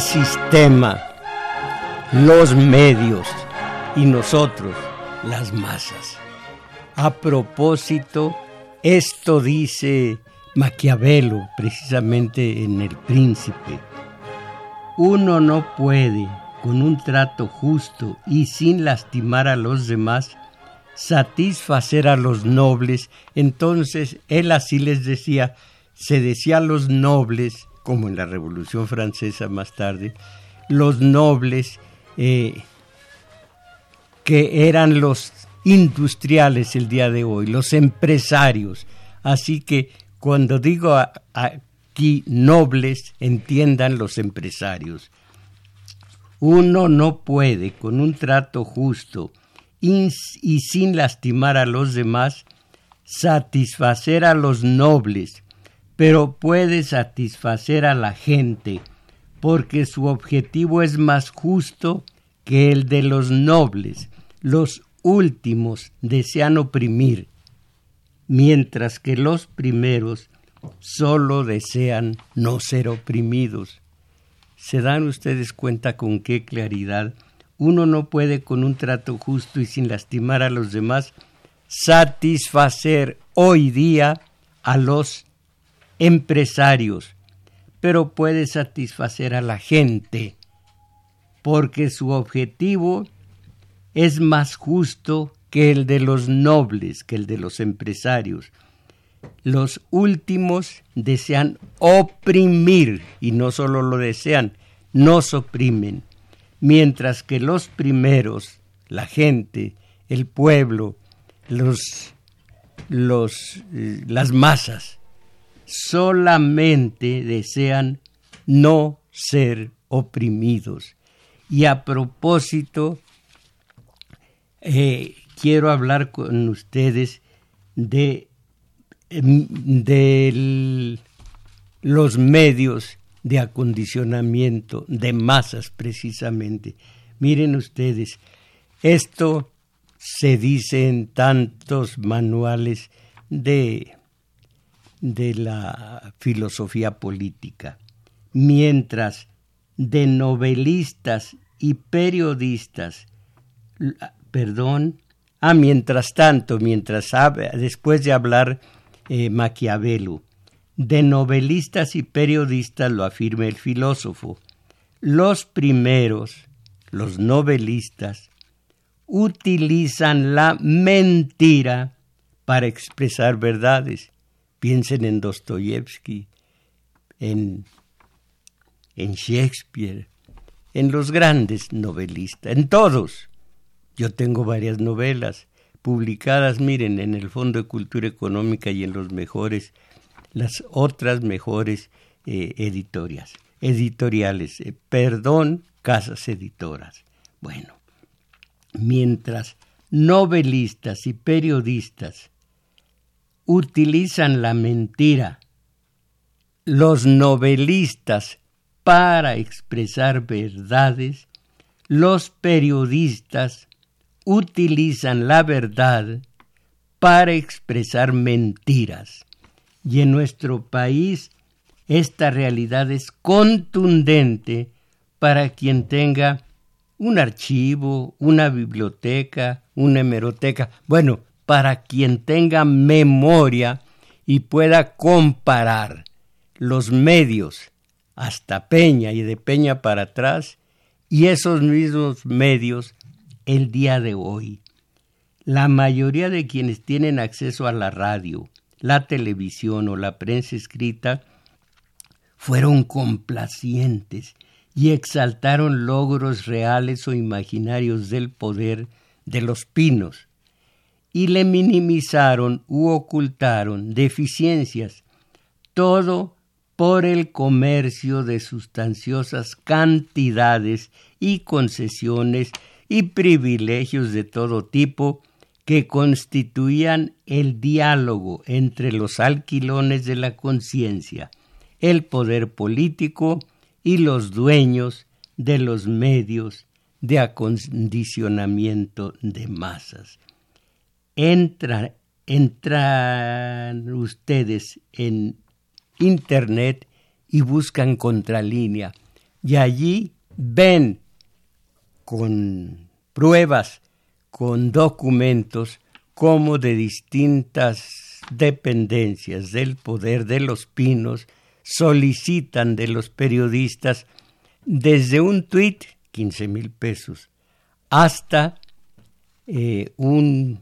Sistema, los medios y nosotros, las masas. A propósito, esto dice Maquiavelo precisamente en El Príncipe. Uno no puede, con un trato justo y sin lastimar a los demás, satisfacer a los nobles. Entonces él así les decía, se decía a los nobles como en la Revolución Francesa más tarde, los nobles eh, que eran los industriales el día de hoy, los empresarios. Así que cuando digo aquí nobles, entiendan los empresarios. Uno no puede, con un trato justo y sin lastimar a los demás, satisfacer a los nobles pero puede satisfacer a la gente, porque su objetivo es más justo que el de los nobles. Los últimos desean oprimir, mientras que los primeros solo desean no ser oprimidos. ¿Se dan ustedes cuenta con qué claridad uno no puede con un trato justo y sin lastimar a los demás satisfacer hoy día a los empresarios, pero puede satisfacer a la gente, porque su objetivo es más justo que el de los nobles, que el de los empresarios. Los últimos desean oprimir, y no solo lo desean, nos oprimen, mientras que los primeros, la gente, el pueblo, los, los, eh, las masas, solamente desean no ser oprimidos. Y a propósito, eh, quiero hablar con ustedes de, em, de los medios de acondicionamiento de masas precisamente. Miren ustedes, esto se dice en tantos manuales de de la filosofía política, mientras de novelistas y periodistas, perdón, ah, mientras tanto, mientras después de hablar eh, Maquiavelo, de novelistas y periodistas lo afirma el filósofo, los primeros, los novelistas, utilizan la mentira para expresar verdades Piensen en Dostoyevsky, en, en Shakespeare, en los grandes novelistas, en todos. Yo tengo varias novelas publicadas, miren, en el Fondo de Cultura Económica y en los mejores, las otras mejores eh, editorias, editoriales, eh, perdón, casas editoras. Bueno, mientras novelistas y periodistas utilizan la mentira. Los novelistas para expresar verdades, los periodistas utilizan la verdad para expresar mentiras. Y en nuestro país esta realidad es contundente para quien tenga un archivo, una biblioteca, una hemeroteca. Bueno, para quien tenga memoria y pueda comparar los medios hasta Peña y de Peña para atrás, y esos mismos medios el día de hoy. La mayoría de quienes tienen acceso a la radio, la televisión o la prensa escrita fueron complacientes y exaltaron logros reales o imaginarios del poder de los pinos y le minimizaron u ocultaron deficiencias, todo por el comercio de sustanciosas cantidades y concesiones y privilegios de todo tipo que constituían el diálogo entre los alquilones de la conciencia, el poder político y los dueños de los medios de acondicionamiento de masas. Entran ustedes en Internet y buscan contralínea. Y allí ven con pruebas, con documentos, como de distintas dependencias del poder de los pinos solicitan de los periodistas desde un tuit, 15 mil pesos, hasta eh, un,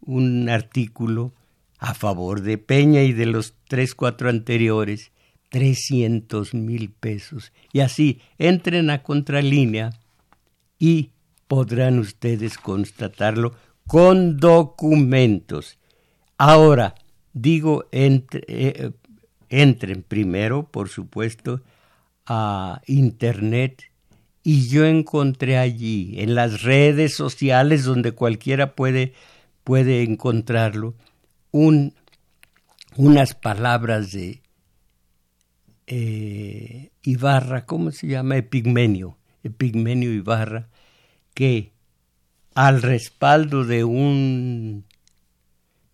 un artículo a favor de Peña y de los tres, cuatro anteriores, 300 mil pesos. Y así, entren a contralínea y podrán ustedes constatarlo con documentos. Ahora, digo, entre, eh, entren primero, por supuesto, a Internet y yo encontré allí, en las redes sociales donde cualquiera puede, puede encontrarlo, un, unas palabras de eh, Ibarra, ¿cómo se llama? Epigmenio, Epigmenio Ibarra, que al respaldo de un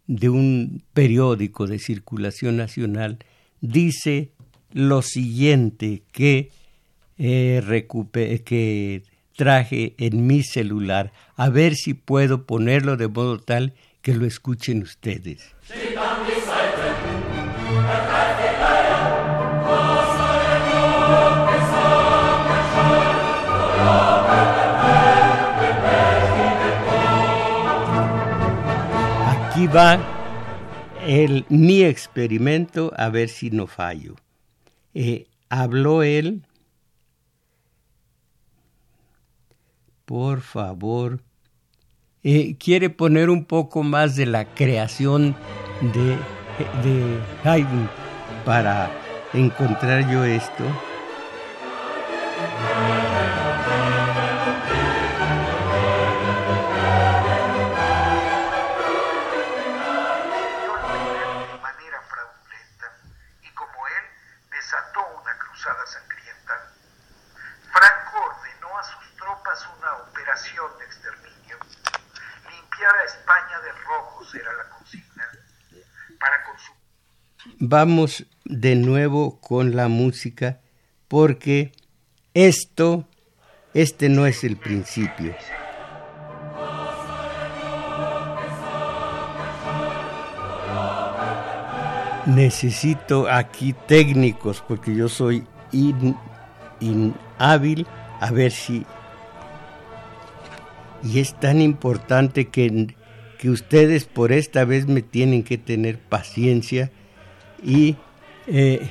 de un periódico de circulación nacional dice lo siguiente que, eh, que traje en mi celular, a ver si puedo ponerlo de modo tal que lo escuchen ustedes. Aquí va el, mi experimento a ver si no fallo. Eh, habló él, por favor, eh, quiere poner un poco más de la creación de, de Haydn para encontrar yo esto. Vamos de nuevo con la música porque esto, este no es el principio. Necesito aquí técnicos porque yo soy inhábil a ver si... Y es tan importante que, que ustedes por esta vez me tienen que tener paciencia y eh,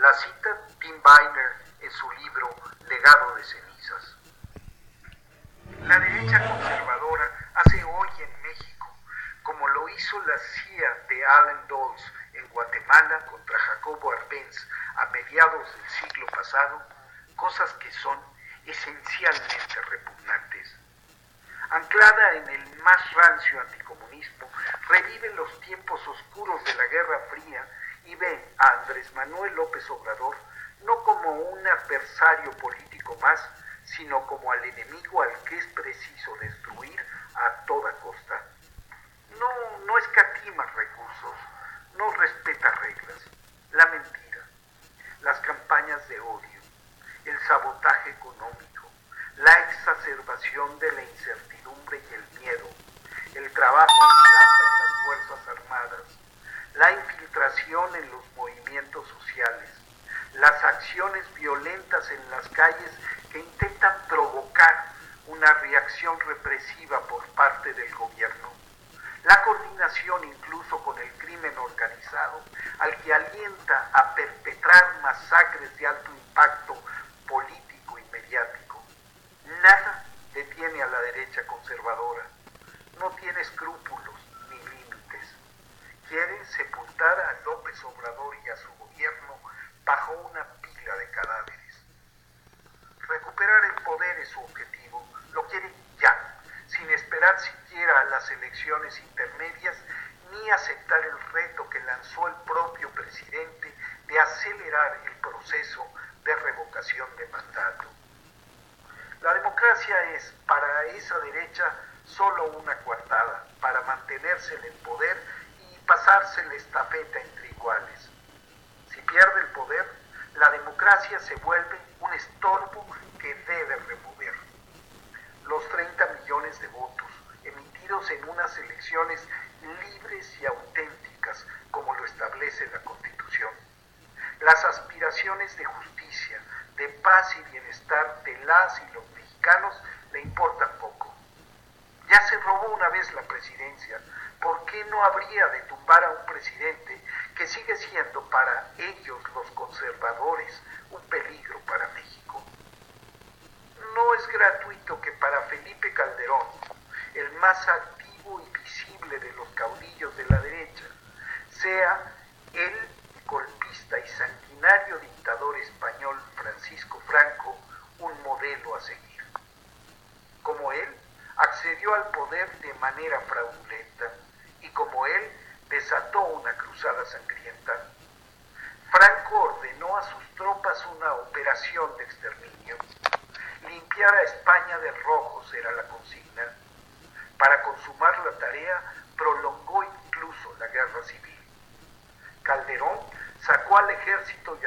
La cita Tim Weiner en su libro Legado de cenizas. La derecha conservadora hace hoy en México, como lo hizo la CIA de Allen Dulles en Guatemala contra Jacobo Arbenz a mediados del siglo pasado, cosas que son esencialmente repugnantes. Anclada en el más rancio anticomunismo, revive los tiempos oscuros de la Guerra Fría y ve a Andrés Manuel López Obrador no como un adversario político más, sino como al enemigo al que es preciso destruir a toda costa. No, no escatima recursos, no respeta reglas, la mentira, las campañas de odio, el sabotaje económico, la exacerbación de la incertidumbre y el miedo, el trabajo en las Fuerzas Armadas, la infiltración en los movimientos sociales, las acciones violentas en las calles que intentan provocar una reacción represiva por parte del gobierno, la coordinación incluso con el crimen organizado, al que alienta a perpetrar masacres de alto impacto político y mediático. Nada detiene a la derecha conservadora. No tiene escrúpulos ni límites. Quiere sepultar a López Obrador a su gobierno bajo una pila de cadáveres. Recuperar el poder es su objetivo. Lo quiere ya, sin esperar siquiera a las elecciones intermedias ni aceptar el reto que lanzó el propio presidente de acelerar el proceso de revocación de mandato. La democracia es para esa derecha solo una coartada para mantenerse en el poder y pasarse la estafeta entre iguales. Si pierde el poder, la se vuelve un estorbo que debe remover. Los 30 millones de votos emitidos en unas elecciones libres y auténticas como lo establece la Constitución. Las aspiraciones de justicia, de paz y bienestar de las y los mexicanos le importan poco. Ya se robó una vez la presidencia, ¿por qué no habría de tumbar a un presidente que sigue siendo para ellos los conservadores un peligro para México? No es gratuito que para Felipe Calderón, el más activo y visible de los caudillos de la derecha, sea el golpista y sanguinario dictador español Francisco Franco un modelo a seguir. Como él, accedió al poder de manera fraudulenta y como él desató una cruzada sangrienta. Franco ordenó a sus tropas una operación de exterminio. Limpiar a España de rojos era la consigna. Para consumar la tarea, prolongó incluso la guerra civil. Calderón sacó al ejército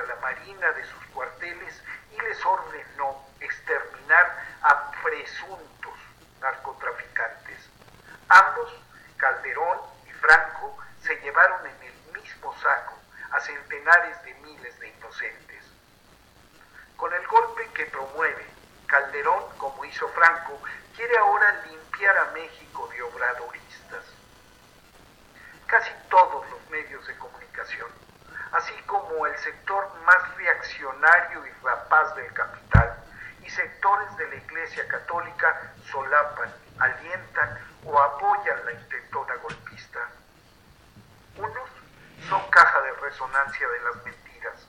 de sus cuarteles y les ordenó exterminar a presuntos narcotraficantes. Ambos, Calderón y Franco, se llevaron en el mismo saco a centenares de miles de inocentes. Con el golpe que promueve, Calderón, como hizo Franco, quiere ahora limpiar a México de obradoristas. Casi todos los medios de comunicación, así como el sector más reaccionario y rapaz del capital, y sectores de la Iglesia Católica solapan, alientan o apoyan la intentona golpista. Unos son caja de resonancia de las mentiras,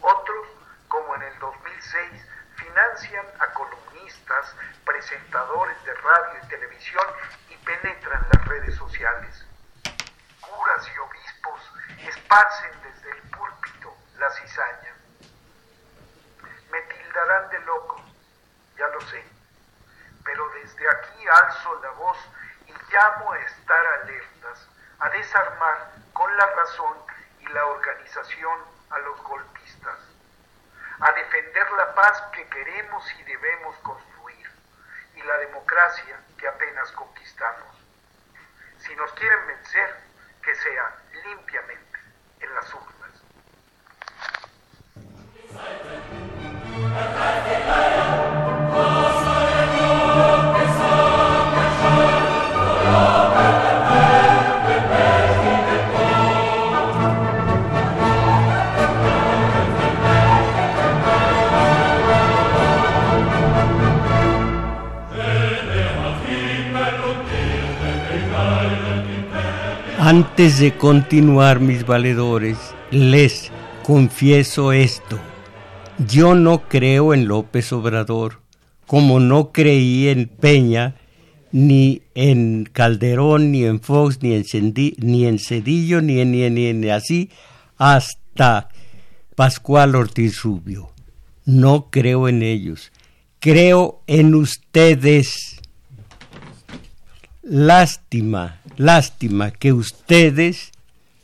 otros, como en el 2006, financian a columnistas, presentadores de radio y televisión y penetran las redes sociales. Curas y obispos esparcen desde el púlpito la cizaña. Me tildarán de loco, ya lo sé, pero desde aquí alzo la voz y llamo a estar alertas, a desarmar con la razón y la organización a los golpistas, a defender la paz que queremos y debemos construir y la democracia que apenas conquistamos. Si nos quieren vencer, que sea limpiamente en las urnas. Antes de continuar, mis valedores, les confieso esto. Yo no creo en López Obrador, como no creí en Peña, ni en Calderón, ni en Fox, ni en, ni en Cedillo, ni en, ni, ni en así, hasta Pascual Ortiz Rubio. No creo en ellos. Creo en ustedes. Lástima, lástima que ustedes,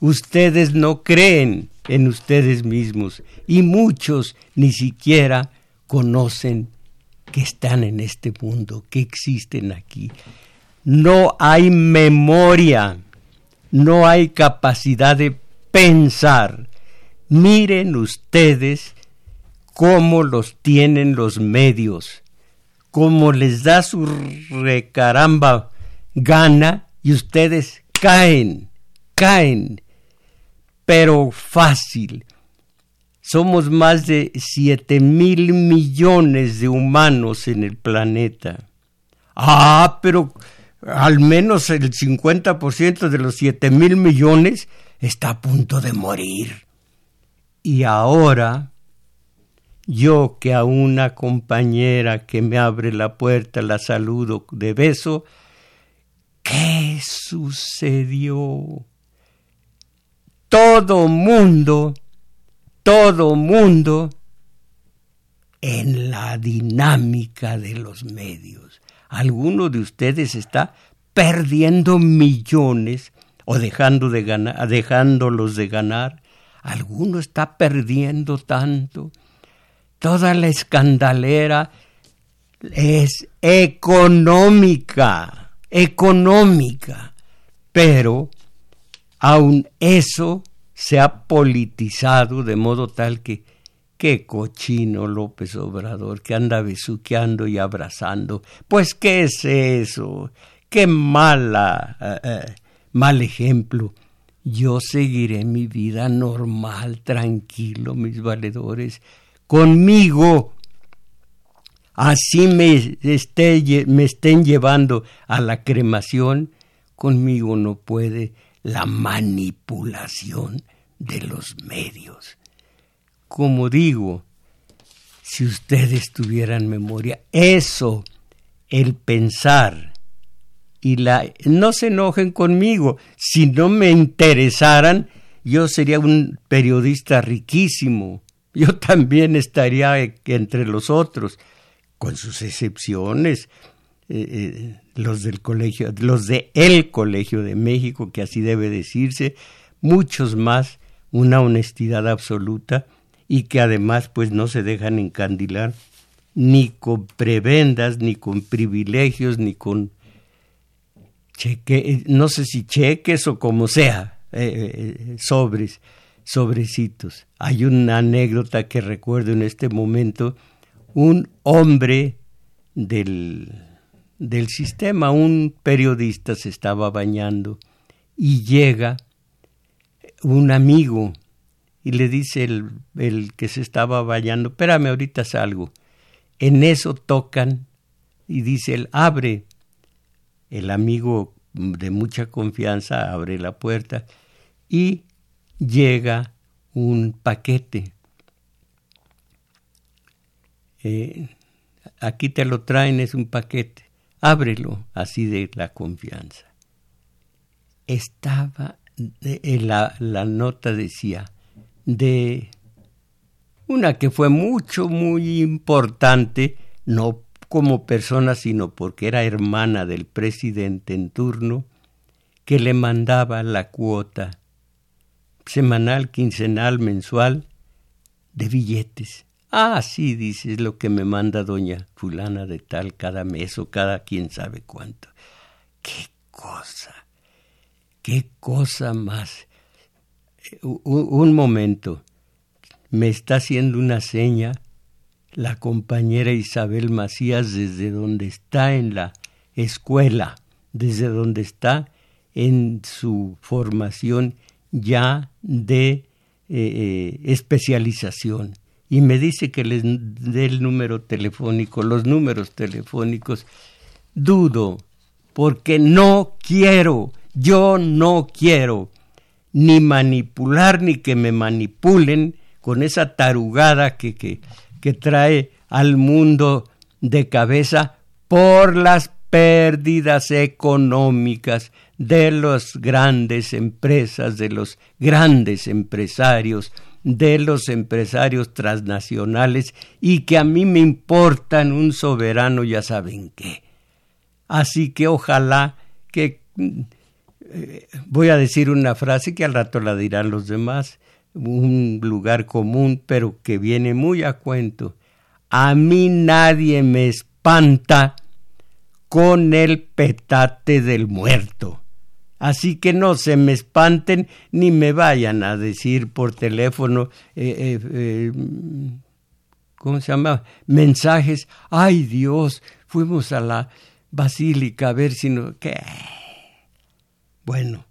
ustedes no creen en ustedes mismos y muchos ni siquiera conocen que están en este mundo, que existen aquí. No hay memoria, no hay capacidad de pensar. Miren ustedes cómo los tienen los medios, cómo les da su recaramba gana y ustedes caen, caen, pero fácil. Somos más de siete mil millones de humanos en el planeta. Ah, pero al menos el 50% de los siete mil millones está a punto de morir. Y ahora, yo que a una compañera que me abre la puerta la saludo de beso, ¿qué sucedió? Todo mundo todo mundo en la dinámica de los medios. Alguno de ustedes está perdiendo millones o dejando de ganar, dejándolos de ganar. Alguno está perdiendo tanto. Toda la escandalera es económica, económica. Pero aun eso se ha politizado de modo tal que qué cochino López Obrador que anda besuqueando y abrazando. Pues qué es eso, qué mala, eh, eh, mal ejemplo. Yo seguiré mi vida normal, tranquilo, mis valedores, conmigo. Así me, esté, estén llevando a la cremación, conmigo no puede la manipulación de los medios. Como digo, si ustedes tuvieran memoria, eso, el pensar, y la no se enojen conmigo, si no me interesaran, yo sería un periodista riquísimo. Yo también estaría entre los otros, con sus excepciones. Eh, eh, los del colegio, los de el Colegio de México, que así debe decirse, muchos más, una honestidad absoluta y que además pues no se dejan encandilar ni con prebendas, ni con privilegios, ni con cheque, no sé si cheques o como sea, eh, sobres, sobrecitos. Hay una anécdota que recuerdo en este momento, un hombre del del sistema. Un periodista se estaba bañando y llega un amigo y le dice el, el que se estaba bañando, espérame, ahorita salgo. En eso tocan y dice él, abre. El amigo de mucha confianza abre la puerta y llega un paquete. Eh, aquí te lo traen, es un paquete ábrelo así de la confianza. Estaba, la, la nota decía, de una que fue mucho, muy importante, no como persona, sino porque era hermana del presidente en turno, que le mandaba la cuota semanal, quincenal, mensual de billetes. Ah, sí, dice, lo que me manda doña fulana de tal cada mes o cada quién sabe cuánto. Qué cosa, qué cosa más. Un, un momento, me está haciendo una seña la compañera Isabel Macías desde donde está en la escuela, desde donde está en su formación ya de eh, eh, especialización y me dice que les dé el número telefónico, los números telefónicos. Dudo, porque no quiero, yo no quiero ni manipular ni que me manipulen con esa tarugada que, que, que trae al mundo de cabeza por las pérdidas económicas de las grandes empresas, de los grandes empresarios, de los empresarios transnacionales y que a mí me importan un soberano ya saben qué. Así que ojalá que eh, voy a decir una frase que al rato la dirán los demás, un lugar común, pero que viene muy a cuento. A mí nadie me espanta con el petate del muerto. Así que no se me espanten ni me vayan a decir por teléfono, eh, eh, ¿cómo se llama? Mensajes. Ay Dios, fuimos a la basílica a ver si no... ¿Qué? Bueno,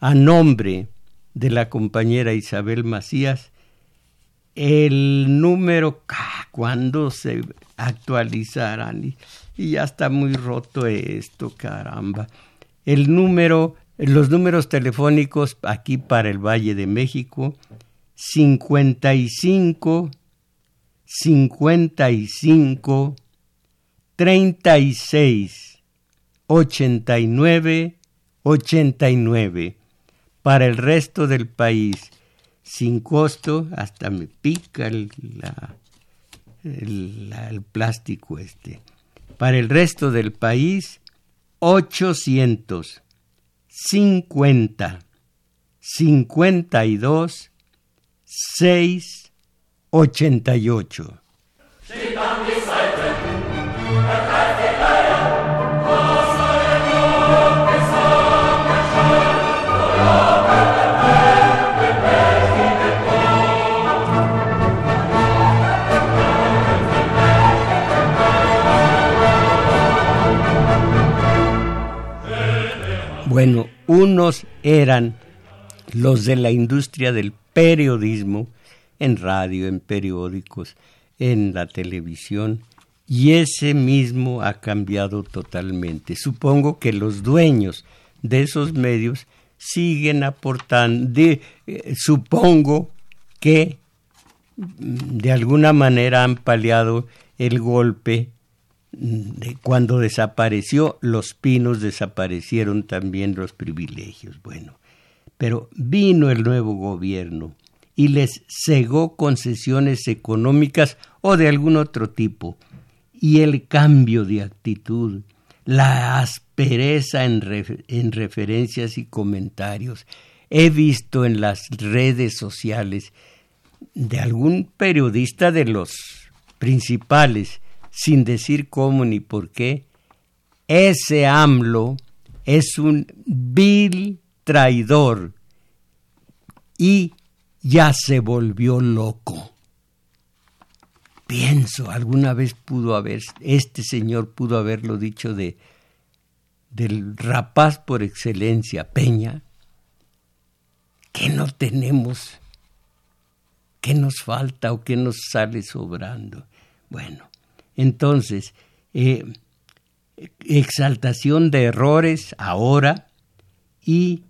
a nombre de la compañera Isabel Macías, el número, cuando se actualizarán? Y, ya está muy roto esto, caramba. El número, los números telefónicos aquí para el Valle de México, 55 55 36 89 89. Para el resto del país, sin costo, hasta me pica el, el, plástico este. Para el resto del país, 850 52 6 88. Bueno, unos eran los de la industria del periodismo, en radio, en periódicos, en la televisión, y ese mismo ha cambiado totalmente. Supongo que los dueños de esos medios siguen aportando, eh, supongo que mm, de alguna manera han paliado el golpe cuando desapareció los pinos, desaparecieron también los privilegios. Bueno, pero vino el nuevo gobierno y les cegó concesiones económicas o de algún otro tipo. Y el cambio de actitud, la aspereza en referencias y comentarios. He visto en las redes sociales de algún periodista de los principales sin decir cómo ni por qué, ese AMLO es un vil traidor y ya se volvió loco. Pienso, alguna vez pudo haber, este señor pudo haberlo dicho de del rapaz por excelencia, Peña, que no tenemos, que nos falta o que nos sale sobrando. Bueno, entonces, eh, exaltación de errores ahora y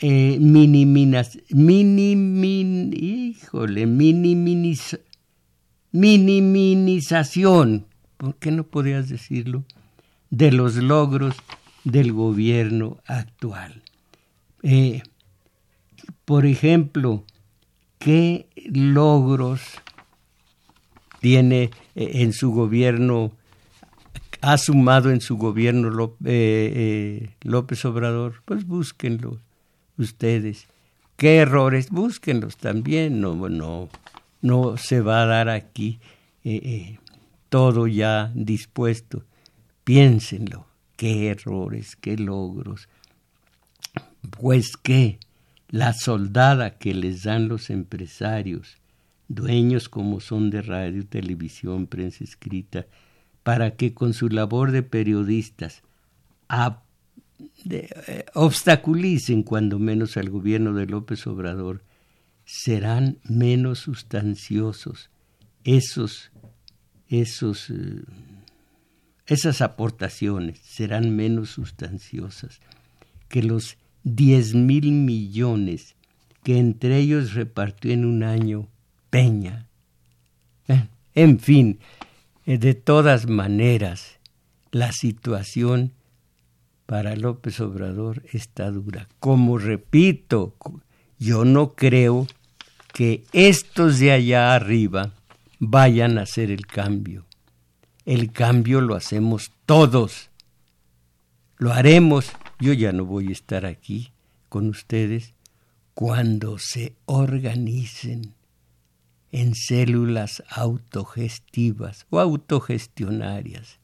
eh, híjole, minimización, ¿por qué no podrías decirlo? De los logros del gobierno actual. Eh, por ejemplo, ¿qué logros tiene eh, en su gobierno, ha sumado en su gobierno eh, eh, López Obrador, pues búsquenlos ustedes. ¿Qué errores? Búsquenlos también. No, no, no se va a dar aquí todo ya dispuesto. Piénsenlo. ¿Qué errores? ¿Qué logros? Pues que la soldada que les dan los empresarios dueños como son de radio, televisión, prensa escrita, para que con su labor de periodistas eh, obstaculicen cuando menos al gobierno de López Obrador, serán menos sustanciosos esos, esos eh, esas aportaciones serán menos sustanciosas que los 10 mil millones que entre ellos repartió en un año Peña. Eh, en fin, eh, de todas maneras, la situación para López Obrador está dura. Como repito, yo no creo que estos de allá arriba vayan a hacer el cambio. El cambio lo hacemos todos. Lo haremos. Yo ya no voy a estar aquí con ustedes cuando se organicen en células autogestivas o autogestionarias.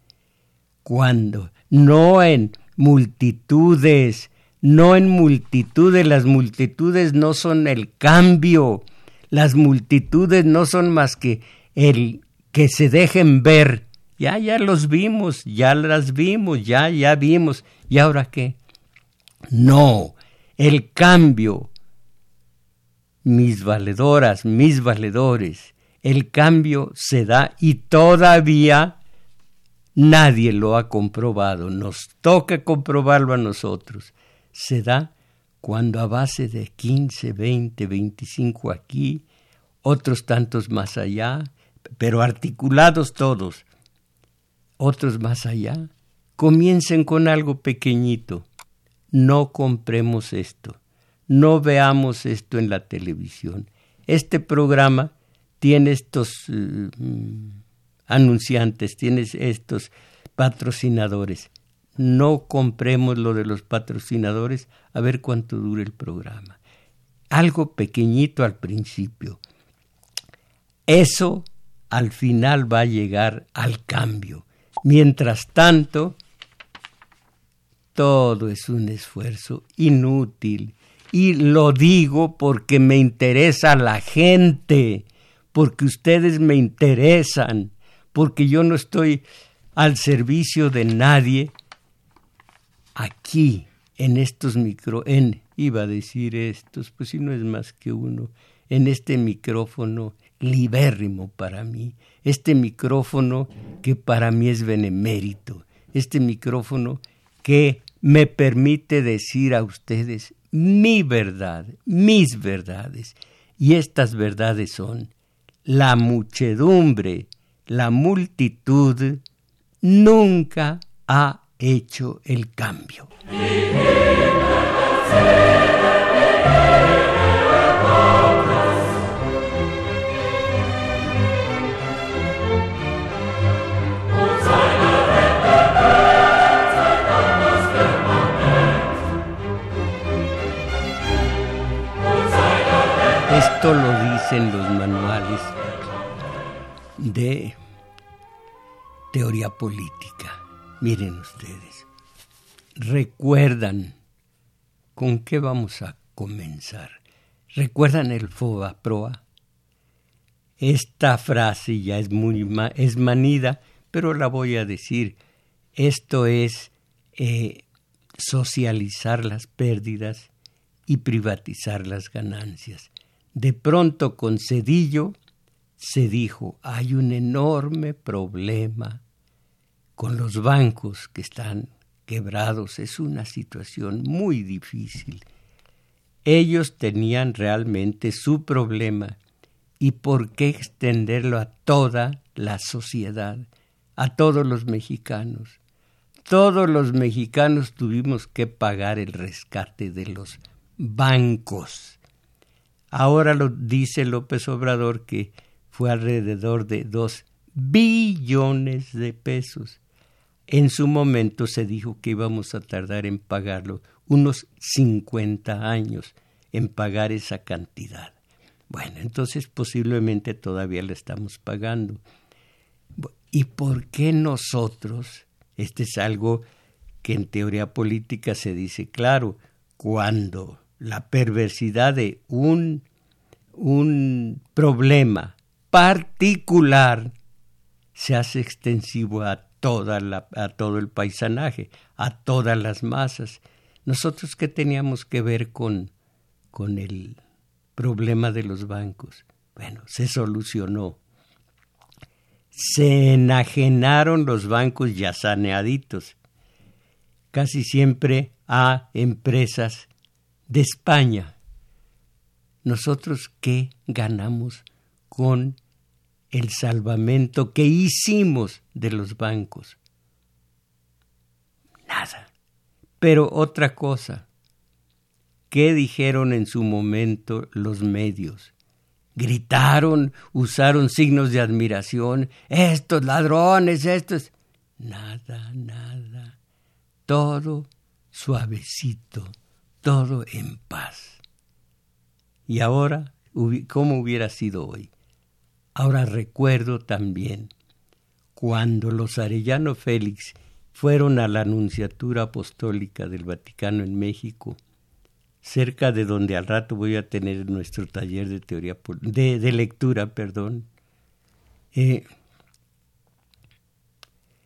Cuando, no en multitudes, no en multitudes, las multitudes no son el cambio, las multitudes no son más que el que se dejen ver. Ya, ya los vimos, ya las vimos, ya, ya vimos. ¿Y ahora qué? No, el cambio, mis valedoras, mis valedores, el cambio se da y todavía nadie lo ha comprobado. Nos toca comprobarlo a nosotros. Se da cuando a base de 15, 20, 25 aquí, otros tantos más allá, pero articulados todos, otros más allá, comiencen con algo pequeñito. No compremos esto, no veamos esto en la televisión. Este programa tiene estos uh, anunciantes, tiene estos patrocinadores no compremos lo de los patrocinadores a ver cuánto dura el programa. Algo pequeñito al principio. Eso al final va a llegar al cambio. Mientras tanto, todo es un esfuerzo inútil. Y lo digo porque me interesa la gente, porque ustedes me interesan, porque yo no estoy al servicio de nadie aquí, en estos micro, en, iba a decir estos, pues si no es más que uno, en este micrófono libérrimo para mí, este micrófono que para mí es benemérito, este micrófono que me permite decir a ustedes mi verdad, mis verdades. Y estas verdades son la muchedumbre, la multitud nunca ha hecho el cambio. Esto lo dicen los manuales de teoría política. Miren ustedes, recuerdan con qué vamos a comenzar. ¿Recuerdan el FOBA proa? Esta frase ya es muy es manida, pero la voy a decir. Esto es eh, socializar las pérdidas y privatizar las ganancias. De pronto con Cedillo se dijo, hay un enorme problema con los bancos que están quebrados es una situación muy difícil. Ellos tenían realmente su problema y por qué extenderlo a toda la sociedad, a todos los mexicanos. Todos los mexicanos tuvimos que pagar el rescate de los bancos. Ahora lo dice López Obrador que fue alrededor de dos billones de pesos. En su momento se dijo que íbamos a tardar en pagarlo unos 50 años en pagar esa cantidad. Bueno, entonces posiblemente todavía la estamos pagando. ¿Y por qué nosotros? Este es algo que en teoría política se dice claro, cuando la perversidad de un, un problema particular se hace extensivo a toda la, a todo el paisanaje, a todas las masas. Nosotros qué teníamos que ver con, con el problema de los bancos. Bueno, se solucionó. se enajenaron los bancos ya saneaditos, casi siempre a empresas de España. Nosotros, ¿qué ganamos con el salvamento que hicimos de los bancos? Nada. Pero otra cosa, ¿qué dijeron en su momento los medios? gritaron, usaron signos de admiración, estos ladrones, estos... Nada, nada, todo suavecito, todo en paz. Y ahora, ¿cómo hubiera sido hoy? Ahora recuerdo también cuando los Arellano Félix fueron a la Anunciatura Apostólica del Vaticano en México cerca de donde al rato voy a tener nuestro taller de teoría de, lectura, perdón. Eh,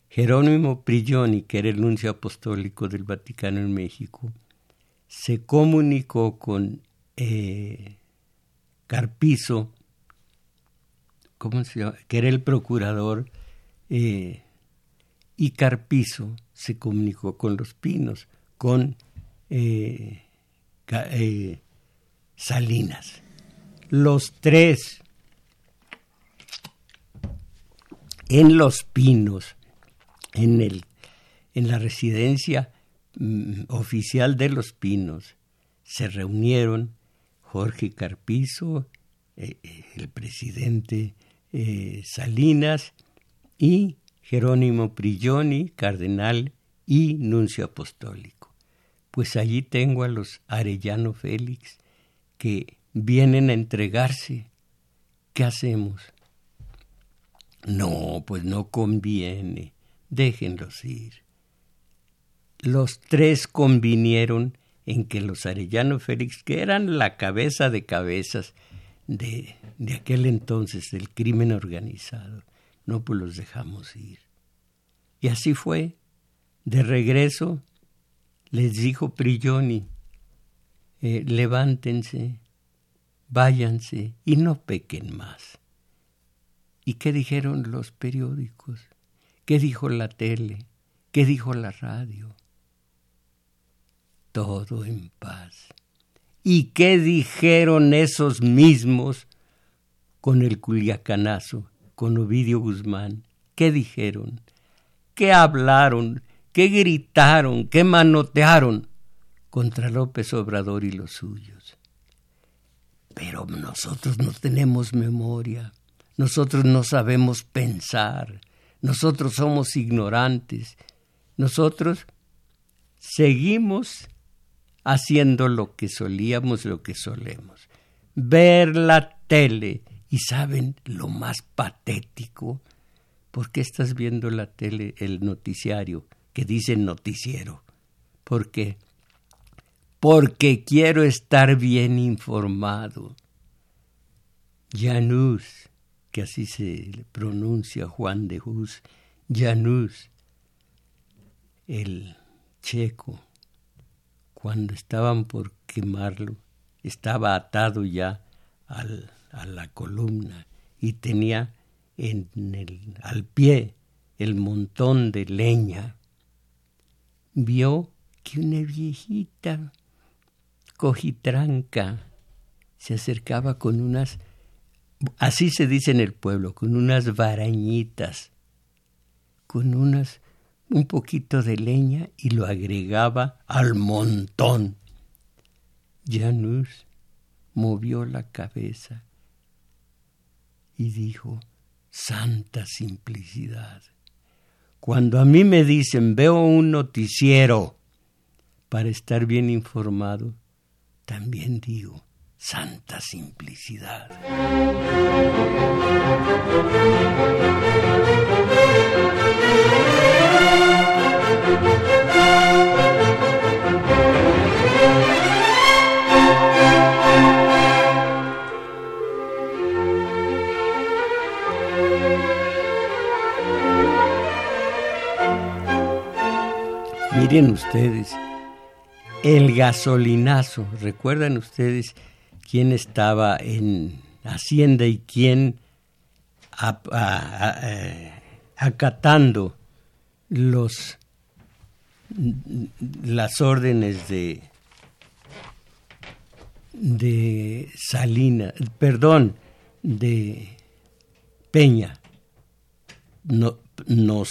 Jerónimo Prigioni, que era el nuncio apostólico del Vaticano en México, se comunicó con eh, Carpizo, que era el procurador, eh, y Carpizo se comunicó con los pinos, con eh, Salinas. Los tres en Los Pinos, en, el, en la residencia oficial de Los Pinos, se reunieron Jorge Carpizo, eh, eh, el presidente Salinas y Jerónimo Prigioni, cardenal y nuncio apostólico pues allí tengo a los Arellano Félix que vienen a entregarse. ¿Qué hacemos? No, pues no conviene, déjenlos ir. Los tres convinieron en que los Arellano Félix, que eran la cabeza de cabezas de, de aquel entonces del crimen organizado, no pues los dejamos ir. Y así fue. De regreso les dijo Prigioni, eh, levántense, váyanse y no pequen más. ¿Y qué dijeron los periódicos? ¿Qué dijo la tele? ¿Qué dijo la radio? Todo en paz. ¿Y qué dijeron esos mismos con el culiacanazo, con Ovidio Guzmán? ¿Qué dijeron? ¿Qué hablaron? ¿Qué gritaron, ¿Qué manotearon contra López Obrador y los suyos. Pero nosotros no tenemos memoria, nosotros no sabemos pensar, nosotros somos ignorantes, nosotros seguimos haciendo lo que solíamos, lo que solemos. Ver la tele y saben lo más patético, ¿por qué estás viendo la tele, el noticiario? que dice noticiero. ¿Por qué? Porque quiero estar bien informado. Janus, que así se pronuncia Juan de Hus, Janus, el checo, cuando estaban por quemarlo, estaba atado ya al, a la columna y tenía en el, al pie el montón de leña vio que una viejita cojitranca se acercaba con unas, así se dice en el pueblo, con unas varañitas, con unas, un poquito de leña y lo agregaba al montón. Janus movió la cabeza y dijo, santa simplicidad. Cuando a mí me dicen veo un noticiero para estar bien informado, también digo santa simplicidad. Ustedes, el gasolinazo, ¿recuerdan ustedes quién estaba en Hacienda y quién eh, acatando los las órdenes de de Salina, perdón, de Peña, no, nos,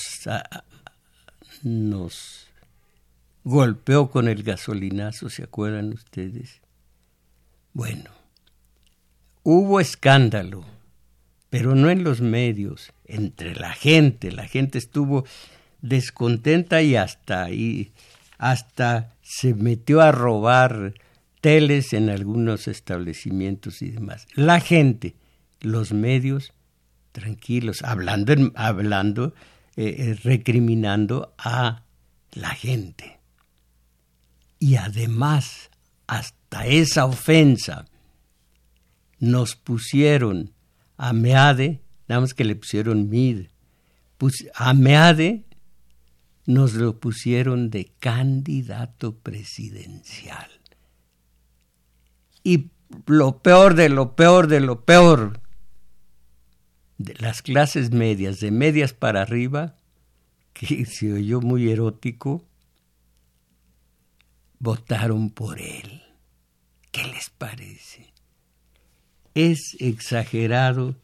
nos golpeó con el gasolinazo, ¿se acuerdan ustedes? Bueno, hubo escándalo, pero no en los medios, entre la gente, la gente estuvo descontenta y hasta y hasta se metió a robar teles en algunos establecimientos y demás. La gente, los medios, tranquilos, hablando, hablando eh, eh, recriminando a la gente. Y además, hasta esa ofensa, nos pusieron a Meade, nada más que le pusieron Mid, a Meade nos lo pusieron de candidato presidencial. Y lo peor de lo peor de lo peor, de las clases medias, de medias para arriba, que se oyó muy erótico, votaron por él. ¿Qué les parece? Es exagerado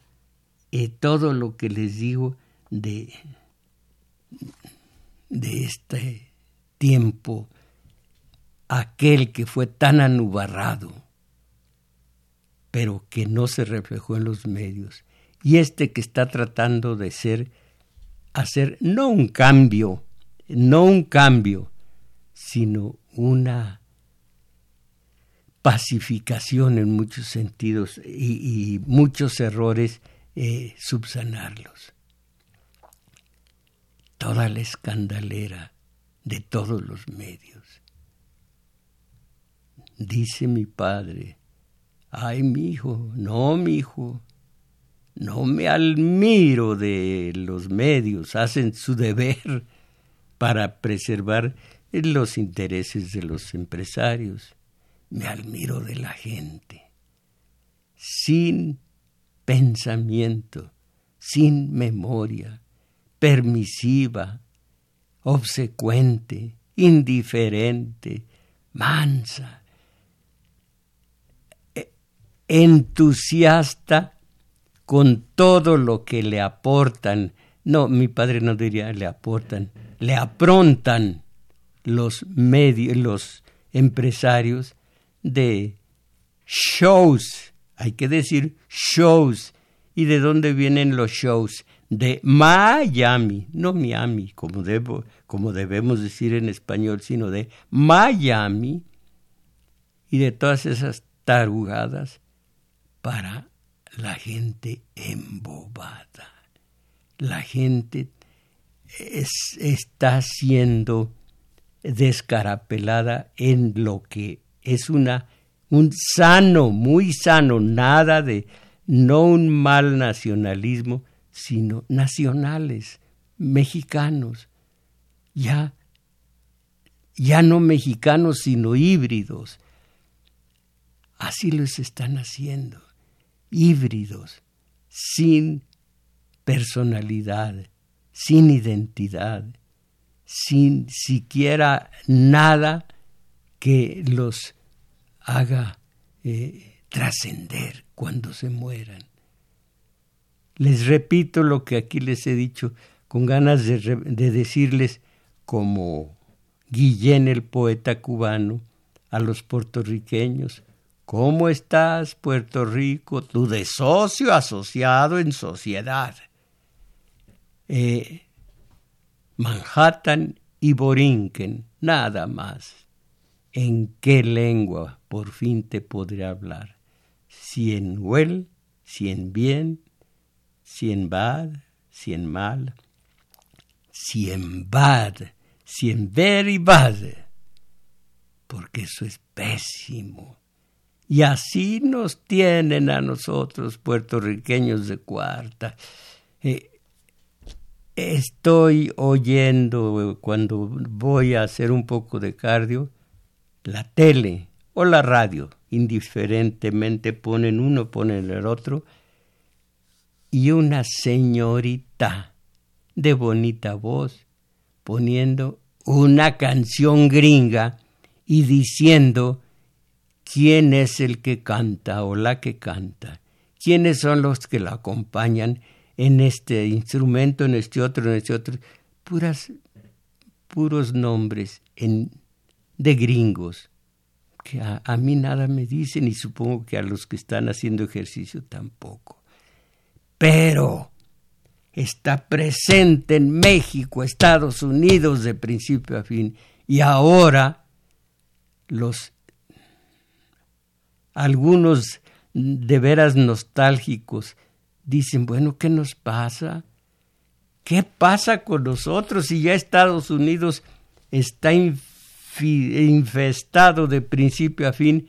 eh, todo lo que les digo de, de este tiempo, aquel que fue tan anubarrado pero que no se reflejó en los medios. Y este que está tratando de ser, hacer no un cambio, no un cambio, sino una pacificación en muchos sentidos y, muchos errores eh, subsanarlos. Toda la escandalera de todos los medios. Dice mi padre, Ay, mi hijo, no, mi hijo, no me admiro de los medios, hacen su deber para preservar los intereses de los empresarios. Me admiro de la gente, sin pensamiento, sin memoria, permisiva, obsecuente, indiferente, mansa, entusiasta con todo lo que le aportan. No, mi padre no diría le aportan, le aprontan los medios, los empresarios de shows, hay que decir shows. ¿Y de dónde vienen los shows? De Miami, no Miami, como, debo, como debemos decir en español, sino de Miami y de todas esas tarugadas para la gente embobada. La gente está siendo descarapelada en lo que es una un sano, muy sano, nada de no un mal nacionalismo, sino nacionales, mexicanos, ya ya no mexicanos, sino híbridos. Así los están haciendo híbridos, sin personalidad, sin identidad, sin siquiera nada que los haga eh, trascender cuando se mueran. Les repito lo que aquí les he dicho con ganas de, de decirles como Guillén el poeta cubano a los puertorriqueños, ¿Cómo estás, Puerto Rico? Tú de socio asociado en sociedad. Eh, Manhattan y Borinquen, nada más. ¿En qué lengua por fin te podré hablar? Si en well, si en bien, si en bad, si en mal, si en bad, si en very bad, porque eso es pésimo y así nos tienen a nosotros, puertorriqueños de cuarta. Eh, estoy oyendo cuando voy a hacer un poco de cardio, la tele o la radio, indiferentemente ponen uno, ponen el otro, y una señorita de bonita voz poniendo una canción gringa y diciendo quién es el que canta o la que canta, quiénes son los que la acompañan en este instrumento, en este otro, en este otro, puras, puros nombres en, de gringos que a, a mí nada me dicen y supongo que a los que están haciendo ejercicio tampoco. Pero está presente en México, Estados Unidos de principio a fin, y ahora los algunos de veras nostálgicos dicen, bueno, ¿qué nos pasa? ¿Qué pasa con nosotros si ya Estados Unidos está infestado de principio a fin?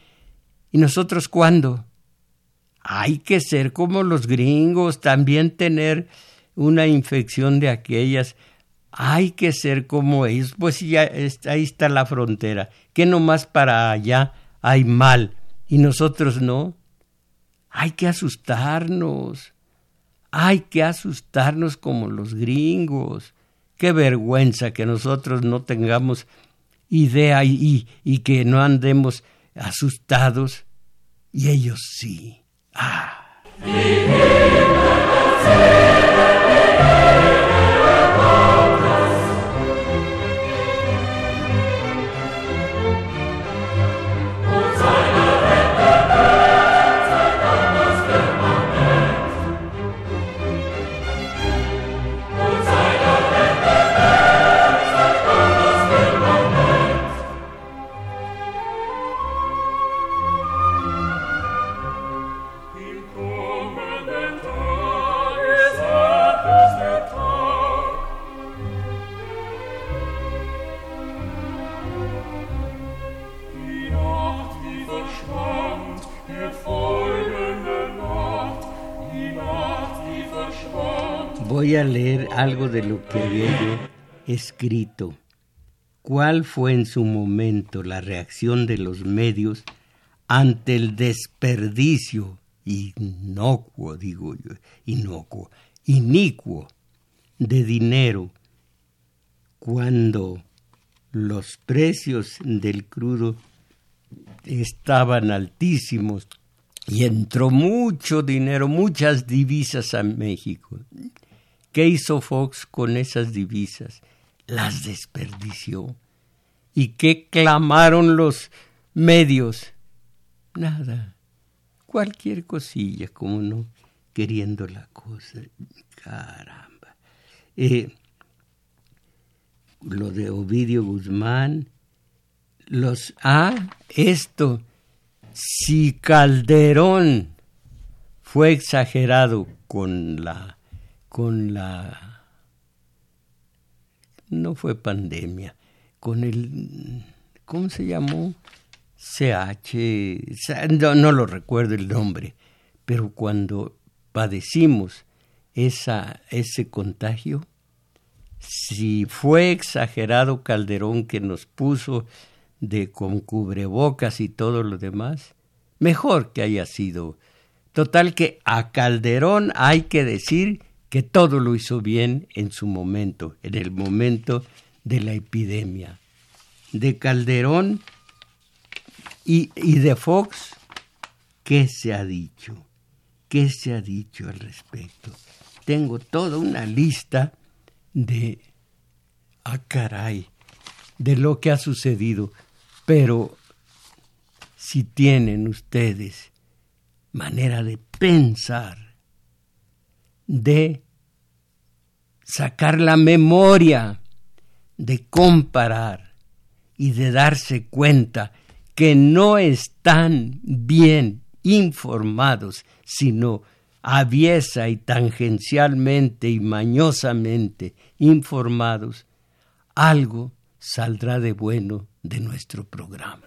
¿Y nosotros cuándo? hay que ser como los gringos, también tener una infección de aquellas. Hay que ser como ellos, pues ya está, ahí está la frontera, que nomás para allá hay mal y nosotros no. Hay que asustarnos, hay que asustarnos como los gringos. Qué vergüenza que nosotros no tengamos idea y, que no andemos asustados y ellos sí. Ah. Voy a leer algo de lo que había escrito. ¿Cuál fue en su momento la reacción de los medios ante el desperdicio inocuo, digo yo, inocuo, inicuo de dinero cuando los precios del crudo estaban altísimos y entró mucho dinero, muchas divisas a México. ¿Qué hizo Fox con esas divisas? Las desperdició. ¿Y qué clamaron los medios? Nada. Cualquier cosilla, como no, queriendo la cosa. Caramba. Eh, lo de Ovidio Guzmán, los... Ah, esto, si Calderón fue exagerado con la con la no fue pandemia, con el ¿cómo se llamó? CH, no, no lo recuerdo el nombre, pero cuando padecimos esa, ese contagio, si fue exagerado Calderón que nos puso de con cubrebocas y todo lo demás, mejor que haya sido. Total que a Calderón hay que decir que todo lo hizo bien en su momento, en el momento de la epidemia. De Calderón y, y de Fox, ¿qué se ha dicho? ¿Qué se ha dicho al respecto? Tengo toda una lista de, ah caray, de lo que ha sucedido, pero si tienen ustedes manera de pensar, de sacar la memoria, de comparar y de darse cuenta que no están bien informados, sino aviesa y tangencialmente y mañosamente informados, algo saldrá de bueno de nuestro programa.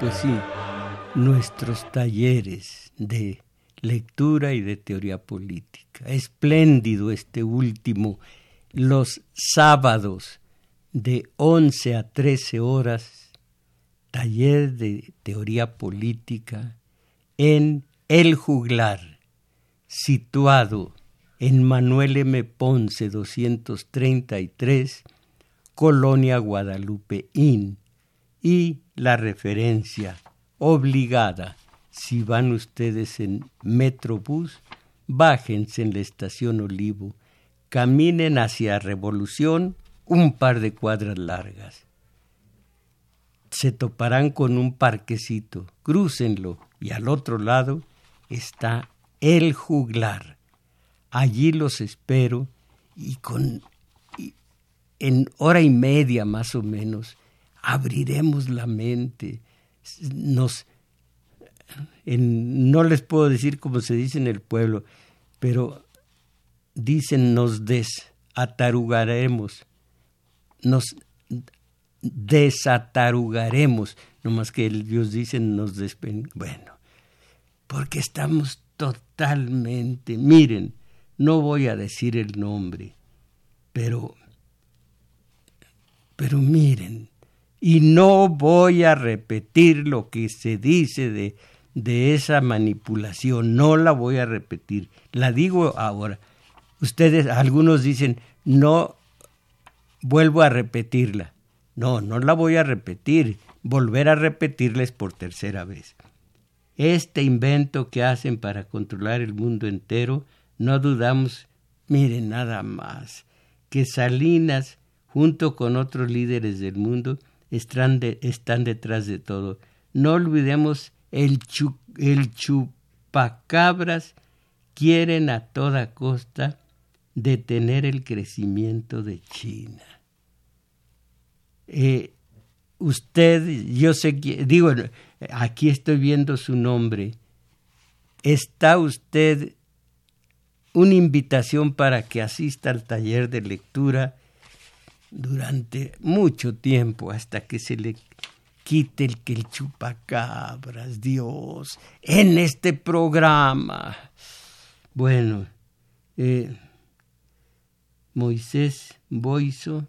Pues sí, nuestros talleres de lectura y de teoría política. Espléndido este último, los sábados de 11 a 13 horas, taller de teoría política en El Juglar, situado en Manuel M. Ponce 233, Colonia Guadalupe Inn, y la referencia obligada si van ustedes en Metrobús, bájense en la estación Olivo, caminen hacia Revolución un par de cuadras largas. Se toparán con un parquecito, crúcenlo y al otro lado está el juglar. Allí los espero y con en hora y media más o menos abriremos la mente, nos no les puedo decir como se dice en el pueblo, pero dicen nos desatarugaremos, nos desatarugaremos, no más que Dios dice nos despen... Bueno, porque estamos totalmente, miren, no voy a decir el nombre, pero, pero miren, y no voy a repetir lo que se dice de de esa manipulación. No la voy a repetir. La digo ahora. Ustedes, algunos dicen, no vuelvo a repetirla. No, no la voy a repetir. Volver a repetirles por tercera vez. Este invento que hacen para controlar el mundo entero, no dudamos, miren nada más, que Salinas, junto con otros líderes del mundo, están, están detrás de todo. No olvidemos el, chupacabras quieren a toda costa detener el crecimiento de China. Eh, usted, yo sé que, digo, aquí estoy viendo su nombre, está usted una invitación para que asista al taller de lectura durante mucho tiempo hasta que se le quite el que el chupacabras, Dios, en este programa. Bueno, eh, Moisés Boiso,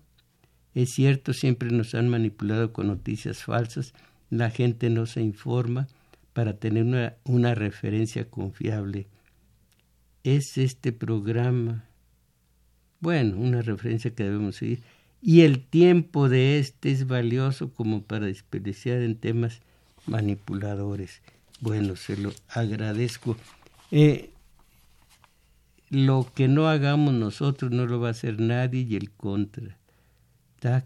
es cierto, siempre nos han manipulado con noticias falsas, la gente no se informa para tener una, una referencia confiable. Es este programa, bueno, una referencia que debemos seguir y el tiempo de éste es valioso como para desperdiciar en temas manipuladores. Bueno, se lo agradezco. Eh, lo que no hagamos nosotros no lo va a hacer nadie y el contra.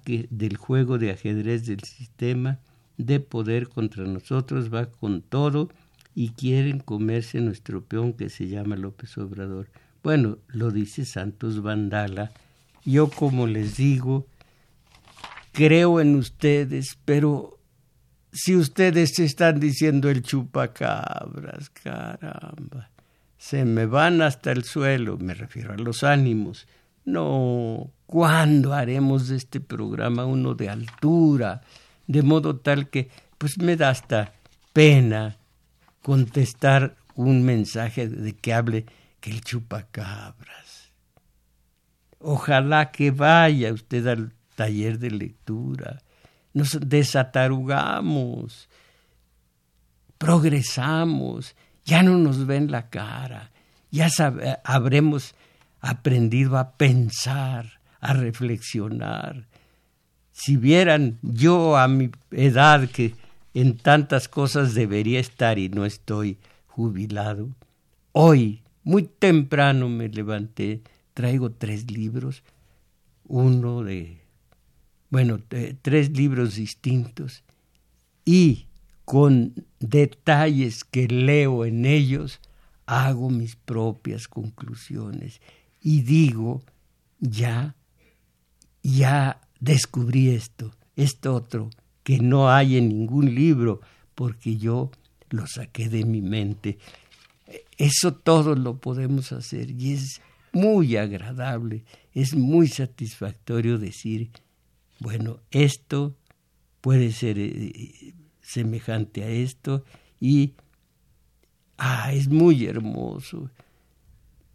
que del juego de ajedrez del sistema de poder contra nosotros va con todo y quieren comerse nuestro peón que se llama López Obrador. Bueno, lo dice Santos Vandala yo, como les digo, creo en ustedes, pero si ustedes están diciendo el chupacabras, caramba, se me van hasta el suelo, me refiero a los ánimos. No, ¿cuándo haremos de este programa uno de altura? De modo tal que, pues me da hasta pena contestar un mensaje de que hable que el chupacabras. Ojalá que vaya usted al taller de lectura. Nos desatarugamos, progresamos, ya no nos ven la cara, ya habremos aprendido a pensar, a reflexionar. Si vieran yo a mi edad que en tantas cosas debería estar y no estoy jubilado, hoy, muy temprano me levanté, traigo tres libros, uno de, bueno, tres libros distintos. Y con detalles que leo en ellos, hago mis propias conclusiones. Y digo, ya, ya descubrí esto, esto otro, que no hay en ningún libro, porque yo lo saqué de mi mente. Eso todo lo podemos hacer y es muy agradable, es muy satisfactorio decir, bueno, esto puede ser, eh, semejante a esto y ah, es muy hermoso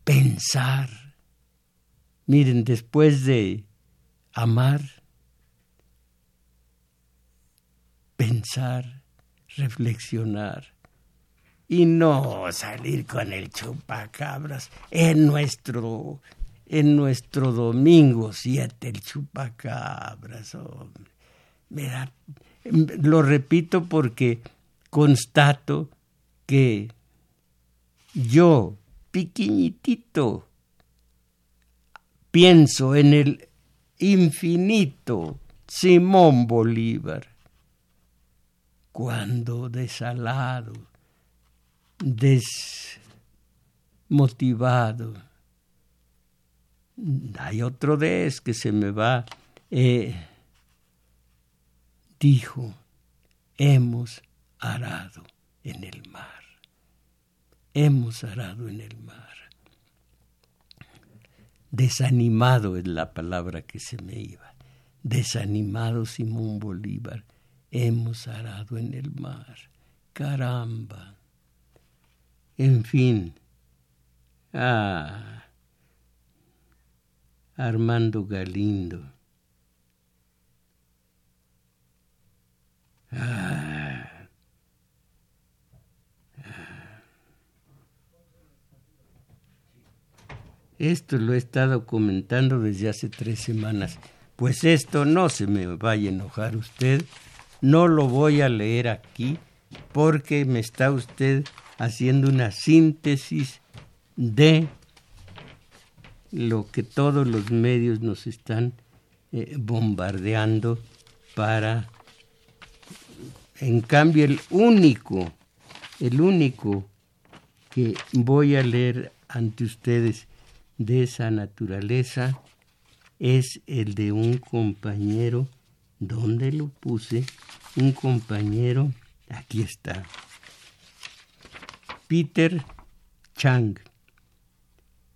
pensar. Miren, después de amar, pensar, reflexionar y no salir con el chupacabras en nuestro en nuestro domingo 7 el chupacabras hombre. lo repito porque constato que yo piquiñitito pienso en el infinito Simón Bolívar cuando desalado, desmotivado. Hay otro des que se me va. Eh, dijo, hemos arado en el mar. Hemos arado en el mar. Desanimado es la palabra que se me iba. Desanimado Simón Bolívar hemos arado en el mar. Caramba. En fin. Ah. Armando Galindo. Ah. Esto lo he estado comentando desde hace tres semanas. Pues esto no se me vaya a enojar usted no lo voy a leer aquí porque me está usted haciendo una síntesis de lo que todos los medios nos están eh, bombardeando para en cambio el único el único que voy a leer ante ustedes de esa naturaleza es el de un compañero ¿Dónde lo puse? Un compañero, aquí está. Peter Chang.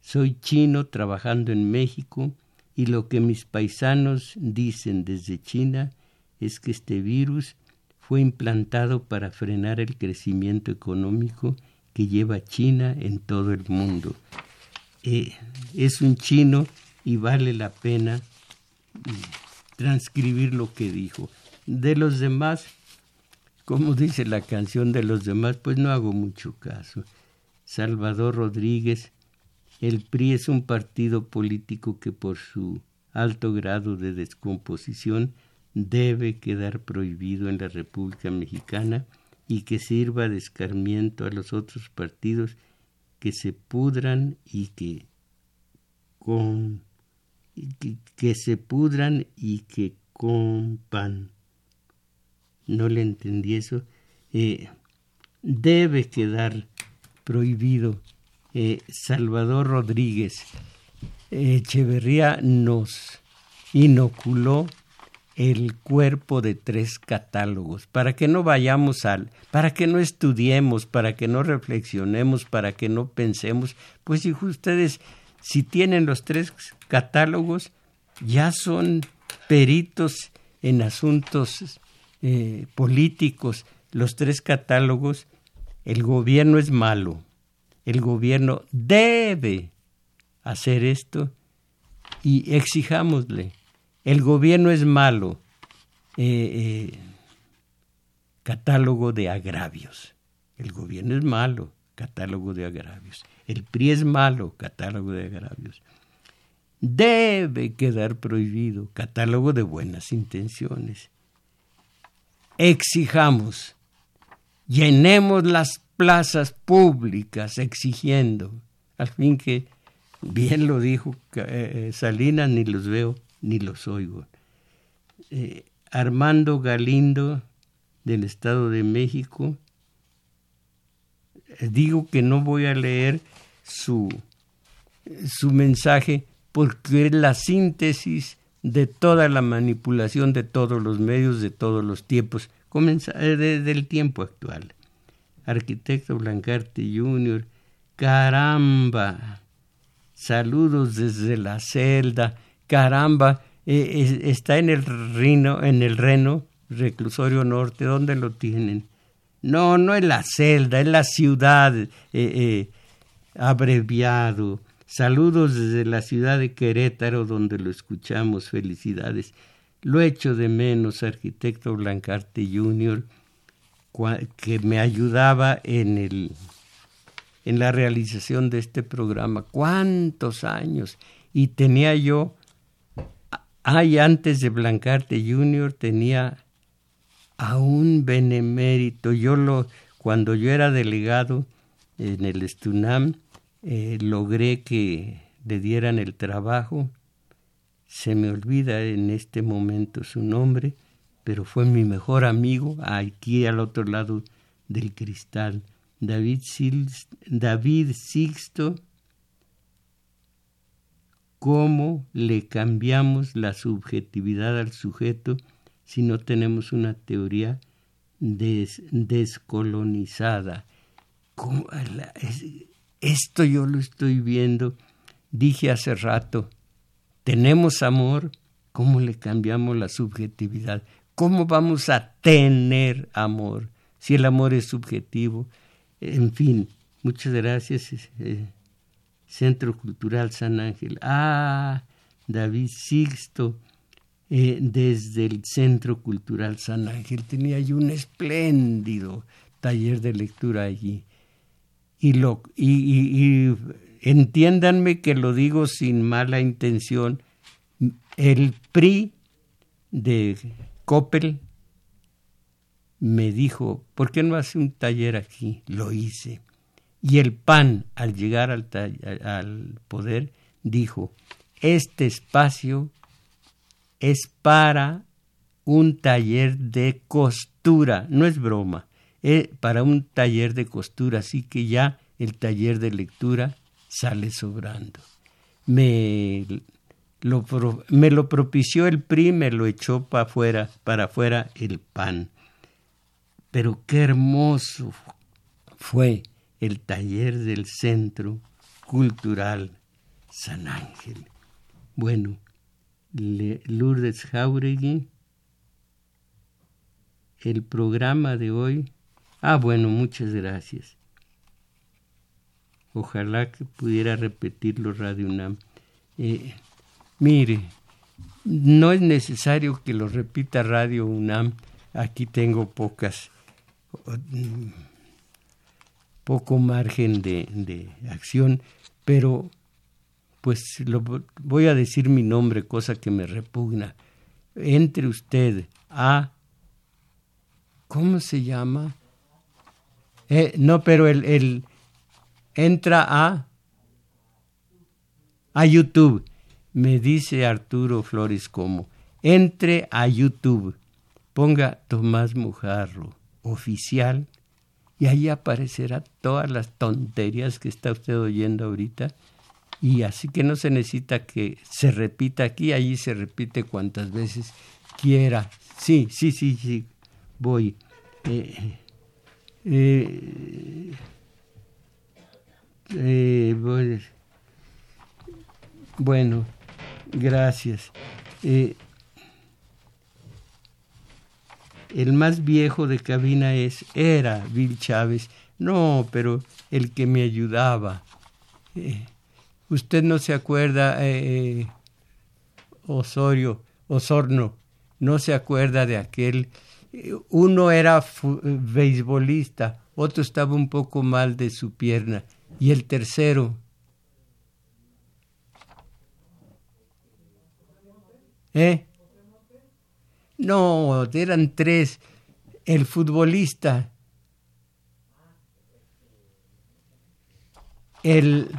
Soy chino trabajando en México y lo que mis paisanos dicen desde China es que este virus fue implantado para frenar el crecimiento económico que lleva China en todo el mundo. Eh, es un chino y vale la pena transcribir lo que dijo. De los demás, como dice la canción de los demás, pues no hago mucho caso. Salvador Rodríguez, el PRI es un partido político que por su alto grado de descomposición debe quedar prohibido en la República Mexicana y que sirva de escarmiento a los otros partidos que se pudran y que con que, se pudran y que compan. No le entendí eso. Eh, debe quedar prohibido. Eh, Salvador Rodríguez Echeverría nos inoculó el cuerpo de tres catálogos, para que no vayamos al, para que no estudiemos, para que no reflexionemos, para que no pensemos, pues si ustedes si tienen los tres catálogos, ya son peritos en asuntos eh, políticos. Los tres catálogos, el gobierno es malo. El gobierno debe hacer esto y exijámosle. El gobierno es malo. Eh, eh, catálogo de agravios. El gobierno es malo. Catálogo de agravios. El PRI es malo, catálogo de agravios. Debe quedar prohibido, catálogo de buenas intenciones. Exijamos, llenemos las plazas públicas exigiendo, al fin que bien lo dijo eh, Salinas, ni los veo ni los oigo. Eh, Armando Galindo del Estado de México, digo que no voy a leer su, su mensaje porque es la síntesis de toda la manipulación de todos los medios, de todos los tiempos, eh, del tiempo actual. Arquitecto Blancarte Jr., caramba, saludos desde la celda, caramba, eh, está en el Reno, en el Reno, reclusorio norte, ¿dónde lo tienen? No, no es la celda, es la ciudad eh, eh, abreviado. Saludos desde la ciudad de Querétaro, donde lo escuchamos. Felicidades. Lo echo de menos, arquitecto Blancarte Jr., que me ayudaba en, el, en la realización de este programa. ¿Cuántos años? Y tenía yo, ay, antes de Blancarte Jr., tenía a un benemérito. Yo lo, cuando yo era delegado en el Estunam, eh, logré que le dieran el trabajo. Se me olvida en este momento su nombre, pero fue mi mejor amigo aquí al otro lado del cristal. David, David Sixto, cómo le cambiamos la subjetividad al sujeto si no tenemos una teoría descolonizada. Esto yo lo estoy viendo. Dije hace rato, tenemos amor, ¿cómo le cambiamos la subjetividad? ¿Cómo vamos a tener amor si el amor es subjetivo? En fin, muchas gracias. Eh, Centro Cultural San Ángel. Ah, David Sixto eh, desde el Centro Cultural San Ángel. Tenía yo un espléndido taller de lectura allí. Y, lo, y, entiéndanme que lo digo sin mala intención, el PRI de Coppel me dijo, ¿por qué no hace un taller aquí? Lo hice. Y el PAN, al llegar al poder, dijo, este espacio es para un taller de costura, no es broma, es para un taller de costura, así que ya el taller de lectura sale sobrando. Me lo, me lo propició el PRI, me lo echó para afuera, para afuera el PAN. Pero qué hermoso fue el taller del Centro Cultural San Ángel. Bueno, Lourdes Jauregui. El programa de hoy. Ah, bueno, muchas gracias. Ojalá que pudiera repetirlo Radio UNAM. Eh, mire, no es necesario que lo repita Radio UNAM. Aquí tengo pocas, poco margen de, de acción, pero pues lo, voy a decir mi nombre, cosa que me repugna. Entre usted a... ¿Cómo se llama? Eh, no, pero el, entra a a YouTube. Me dice Arturo Flores como entre a YouTube, ponga Tomás Mujarro oficial y ahí aparecerá todas las tonterías que está usted oyendo ahorita y así que no se necesita que se repita aquí, allí se repite cuantas veces quiera. Sí, sí, sí, sí, voy. Eh, eh, eh, bueno, gracias. el más viejo de cabina es, era Bill Chávez. No, pero el que me ayudaba. Usted no se acuerda, eh, eh, Osorio, Osorno, no se acuerda de aquel. Uno era beisbolista, otro estaba un poco mal de su pierna, y el tercero. ¿Eh? No, eran tres. El futbolista. El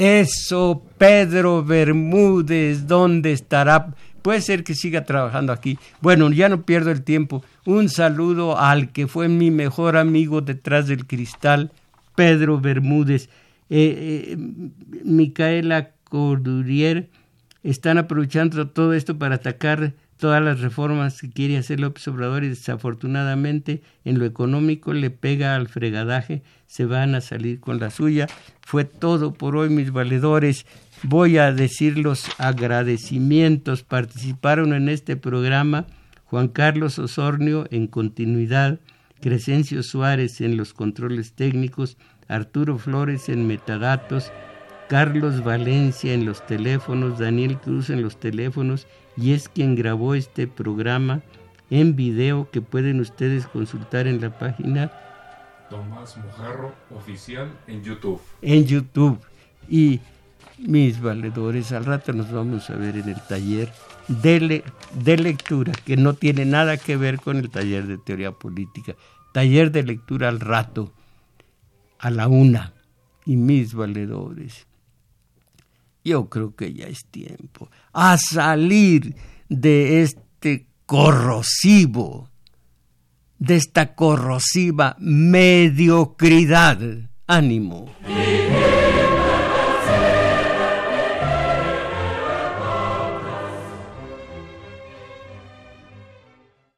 eso, Pedro Bermúdez, ¿dónde estará? Puede ser que siga trabajando aquí. Bueno, ya no pierdo el tiempo. Un saludo al que fue mi mejor amigo detrás del cristal, Pedro Bermúdez. Eh, eh, Micaela Cordurier están aprovechando todo esto para atacar todas las reformas que quiere hacer López Obrador y desafortunadamente en lo económico le pega al fregadaje, se van a salir con la suya. Fue todo por hoy, mis valedores. Voy a decir los agradecimientos. Participaron en este programa Juan Carlos Osornio en continuidad, Crescencio Suárez en los controles técnicos, Arturo Flores en metadatos, Carlos Valencia en los teléfonos, Daniel Cruz en los teléfonos y es quien grabó este programa en video que pueden ustedes consultar en la página Tomás Mojarro Oficial en YouTube. En YouTube. Y mis valedores, al rato nos vamos a ver en el taller de, de lectura, que no tiene nada que ver con el taller de teoría política. Taller de lectura al rato, a la una. Y mis valedores, yo creo que ya es tiempo a salir de este corrosivo, de esta corrosiva mediocridad. Ánimo.